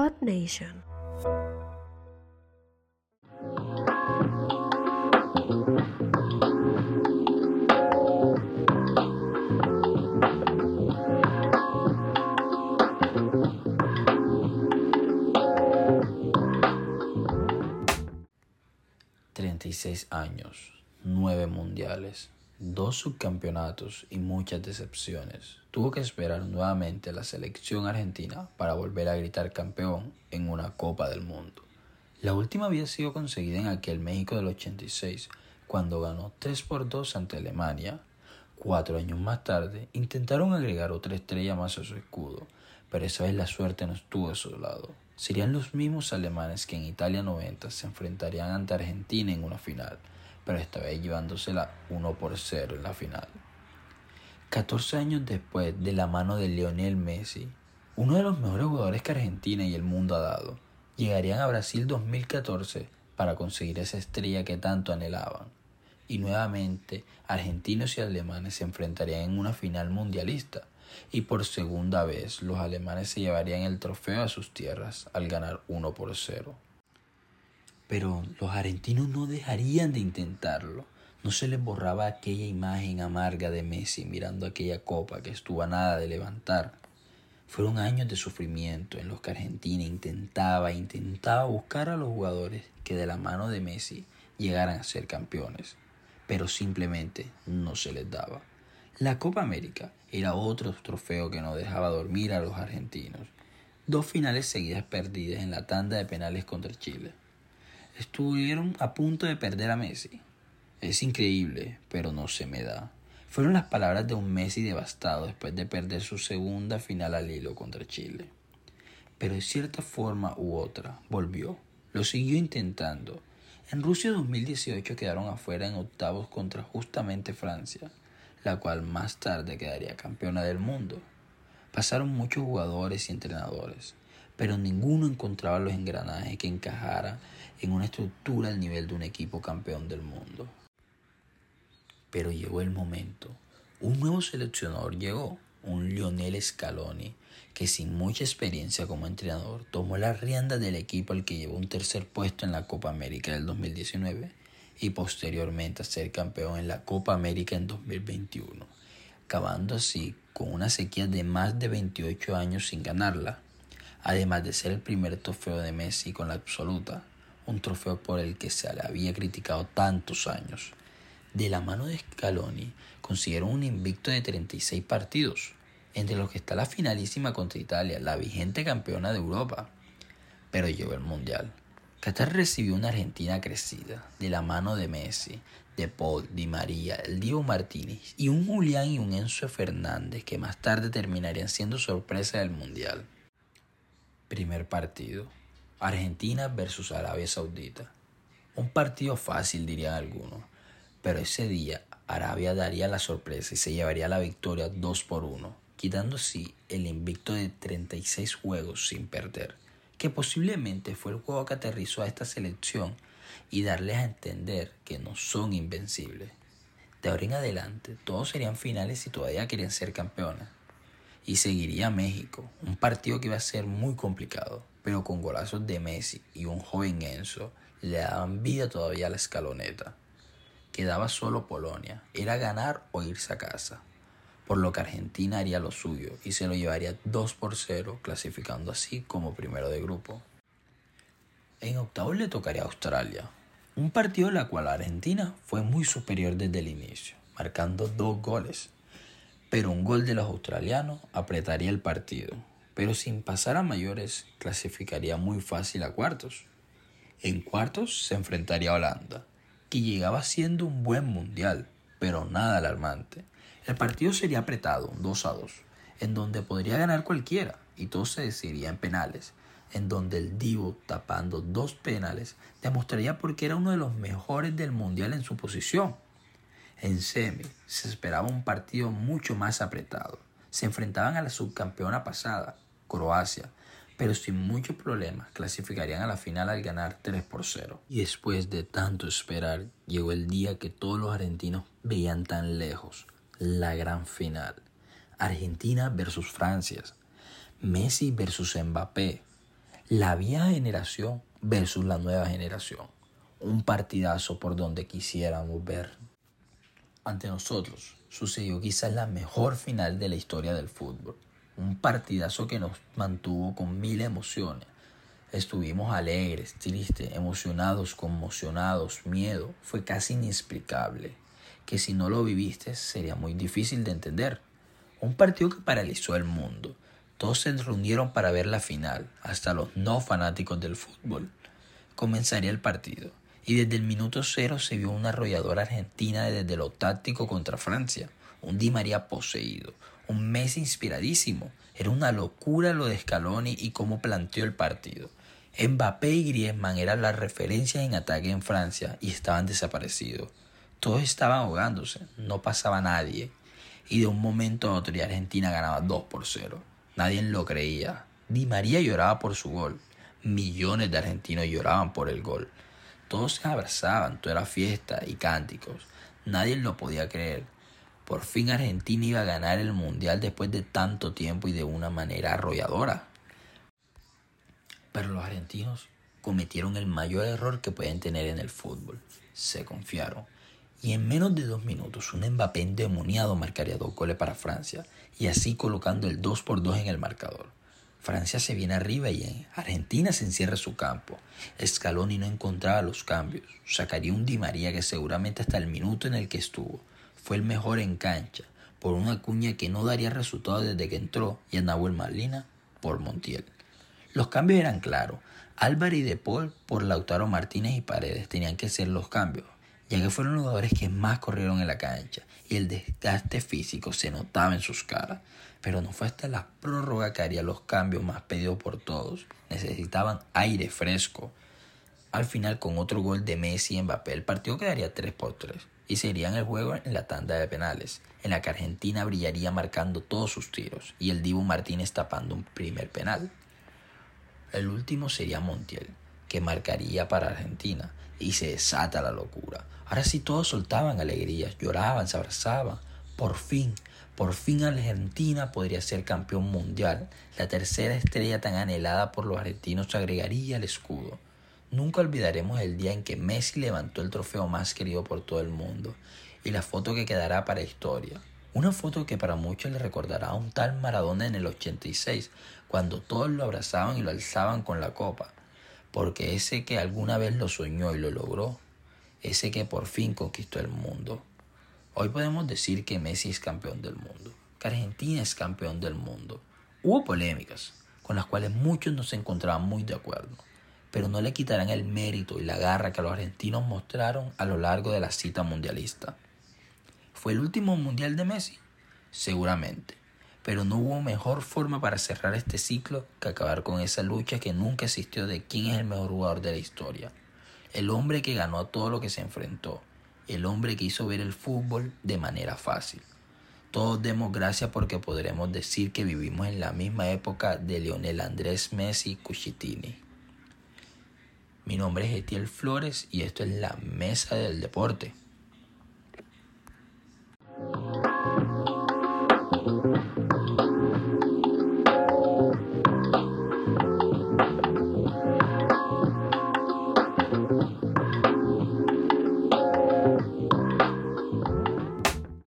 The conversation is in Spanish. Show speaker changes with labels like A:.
A: Odd Nation.
B: ...36 años, 9 mundiales, dos subcampeonatos y muchas decepciones, tuvo que esperar nuevamente a la selección argentina para volver a gritar campeón en una Copa del Mundo. La última había sido conseguida en aquel México del 86, cuando ganó 3 por 2 ante Alemania. Cuatro años más tarde, intentaron agregar otra estrella más a su escudo, pero esa vez la suerte no estuvo a su lado. Serían los mismos alemanes que en Italia 90 se enfrentarían ante Argentina en una final, pero esta vez llevándosela 1 por 0 en la final. 14 años después, de la mano de Lionel Messi, uno de los mejores jugadores que Argentina y el mundo ha dado, llegarían a Brasil 2014 para conseguir esa estrella que tanto anhelaban. Y nuevamente, argentinos y alemanes se enfrentarían en una final mundialista, y por segunda vez los alemanes se llevarían el trofeo a sus tierras al ganar 1 por 0. Pero los argentinos no dejarían de intentarlo. No se les borraba aquella imagen amarga de Messi mirando aquella copa que estuvo a nada de levantar. Fueron años de sufrimiento en los que Argentina intentaba, intentaba buscar a los jugadores que de la mano de Messi llegaran a ser campeones, pero simplemente no se les daba. La Copa América era otro trofeo que no dejaba dormir a los argentinos. Dos finales seguidas perdidas en la tanda de penales contra Chile estuvieron a punto de perder a Messi. Es increíble, pero no se me da. Fueron las palabras de un Messi devastado después de perder su segunda final al hilo contra Chile. Pero de cierta forma u otra, volvió. Lo siguió intentando. En Rusia 2018 quedaron afuera en octavos contra justamente Francia, la cual más tarde quedaría campeona del mundo. Pasaron muchos jugadores y entrenadores, pero ninguno encontraba los engranajes que encajaran en una estructura al nivel de un equipo campeón del mundo. Pero llegó el momento. Un nuevo seleccionador llegó, un Lionel Scaloni, que sin mucha experiencia como entrenador tomó las riendas del equipo al que llevó un tercer puesto en la Copa América del 2019 y posteriormente a ser campeón en la Copa América en 2021, acabando así con una sequía de más de 28 años sin ganarla además de ser el primer trofeo de Messi con la absoluta, un trofeo por el que se le había criticado tantos años. De la mano de Scaloni consiguieron un invicto de 36 partidos, entre los que está la finalísima contra Italia, la vigente campeona de Europa. Pero llegó el Mundial. Qatar recibió una Argentina crecida, de la mano de Messi, de Paul, Di María, el Diego Martínez y un Julián y un Enzo Fernández que más tarde terminarían siendo sorpresa del Mundial. Primer partido. Argentina versus Arabia Saudita. Un partido fácil, dirían algunos. Pero ese día Arabia daría la sorpresa y se llevaría la victoria 2 por 1, quitando así el invicto de 36 juegos sin perder, que posiblemente fue el juego que aterrizó a esta selección y darles a entender que no son invencibles. De ahora en adelante, todos serían finales si todavía querían ser campeones y seguiría México, un partido que iba a ser muy complicado, pero con golazos de Messi y un joven Enzo le daban vida todavía a la escaloneta. Quedaba solo Polonia, era ganar o irse a casa, por lo que Argentina haría lo suyo y se lo llevaría 2 por 0, clasificando así como primero de grupo. En octavos le tocaría a Australia, un partido en el cual Argentina fue muy superior desde el inicio, marcando dos goles pero un gol de los australianos apretaría el partido, pero sin pasar a mayores clasificaría muy fácil a cuartos. En cuartos se enfrentaría a Holanda, que llegaba siendo un buen mundial, pero nada alarmante. El partido sería apretado, 2 a 2, en donde podría ganar cualquiera y todo se decidiría en penales, en donde el Divo, tapando dos penales, demostraría por qué era uno de los mejores del mundial en su posición. En semi se esperaba un partido mucho más apretado. Se enfrentaban a la subcampeona pasada, Croacia, pero sin muchos problemas clasificarían a la final al ganar 3 por 0. Y después de tanto esperar, llegó el día que todos los argentinos veían tan lejos, la gran final. Argentina versus Francia, Messi versus Mbappé, La vieja generación versus la nueva generación. Un partidazo por donde quisiéramos ver. Ante nosotros sucedió quizás la mejor final de la historia del fútbol. Un partidazo que nos mantuvo con mil emociones. Estuvimos alegres, tristes, emocionados, conmocionados, miedo. Fue casi inexplicable. Que si no lo viviste sería muy difícil de entender. Un partido que paralizó el mundo. Todos se reunieron para ver la final, hasta los no fanáticos del fútbol. Comenzaría el partido, y desde el minuto cero se vio una arrolladora argentina desde lo táctico contra Francia, un Di María poseído, un Messi inspiradísimo. Era una locura lo de Scaloni y cómo planteó el partido. Mbappé y Griezmann eran las referencias en ataque en Francia y estaban desaparecidos. Todos estaban ahogándose, no pasaba nadie y de un momento a otro Argentina ganaba 2 por 0. Nadie lo creía. Di María lloraba por su gol. Millones de argentinos lloraban por el gol. Todos se abrazaban, toda era fiesta y cánticos. Nadie lo podía creer. Por fin Argentina iba a ganar el Mundial después de tanto tiempo y de una manera arrolladora. Pero los argentinos cometieron el mayor error que pueden tener en el fútbol. Se confiaron y en menos de dos minutos un Mbappé endemoniado marcaría dos goles para Francia y así colocando el 2 por 2 en el marcador. Francia se viene arriba y en Argentina se encierra su campo. Scaloni no encontraba los cambios. Sacaría un Di María que seguramente hasta el minuto en el que estuvo fue el mejor en cancha, por una cuña que no daría resultado desde que entró y a Nahuel Marlina por Montiel. Los cambios eran claros. Álvaro y De Paul por Lautaro Martínez y Paredes tenían que ser los cambios ya que fueron los jugadores que más corrieron en la cancha y el desgaste físico se notaba en sus caras. Pero no fue hasta la prórroga que haría los cambios más pedidos por todos. Necesitaban aire fresco. Al final, con otro gol de Messi y Mbappé, el partido quedaría 3 por 3 y serían el juego en la tanda de penales, en la que Argentina brillaría marcando todos sus tiros y el Dibu Martínez tapando un primer penal. El último sería Montiel, que marcaría para Argentina y se desata la locura. Ahora sí todos soltaban alegrías, lloraban, se abrazaban. Por fin, por fin Argentina podría ser campeón mundial. La tercera estrella tan anhelada por los argentinos se agregaría al escudo. Nunca olvidaremos el día en que Messi levantó el trofeo más querido por todo el mundo y la foto que quedará para historia. Una foto que para muchos le recordará a un tal Maradona en el 86, cuando todos lo abrazaban y lo alzaban con la copa, porque ese que alguna vez lo soñó y lo logró ese que por fin conquistó el mundo. Hoy podemos decir que Messi es campeón del mundo, que Argentina es campeón del mundo. Hubo polémicas, con las cuales muchos no se encontraban muy de acuerdo, pero no le quitarán el mérito y la garra que los argentinos mostraron a lo largo de la cita mundialista. ¿Fue el último mundial de Messi? Seguramente, pero no hubo mejor forma para cerrar este ciclo que acabar con esa lucha que nunca existió de quién es el mejor jugador de la historia el hombre que ganó a todo lo que se enfrentó, el hombre que hizo ver el fútbol de manera fácil. Todos demos gracias porque podremos decir que vivimos en la misma época de Leonel Andrés Messi Cuchitini. Mi nombre es Etiel Flores y esto es la Mesa del Deporte.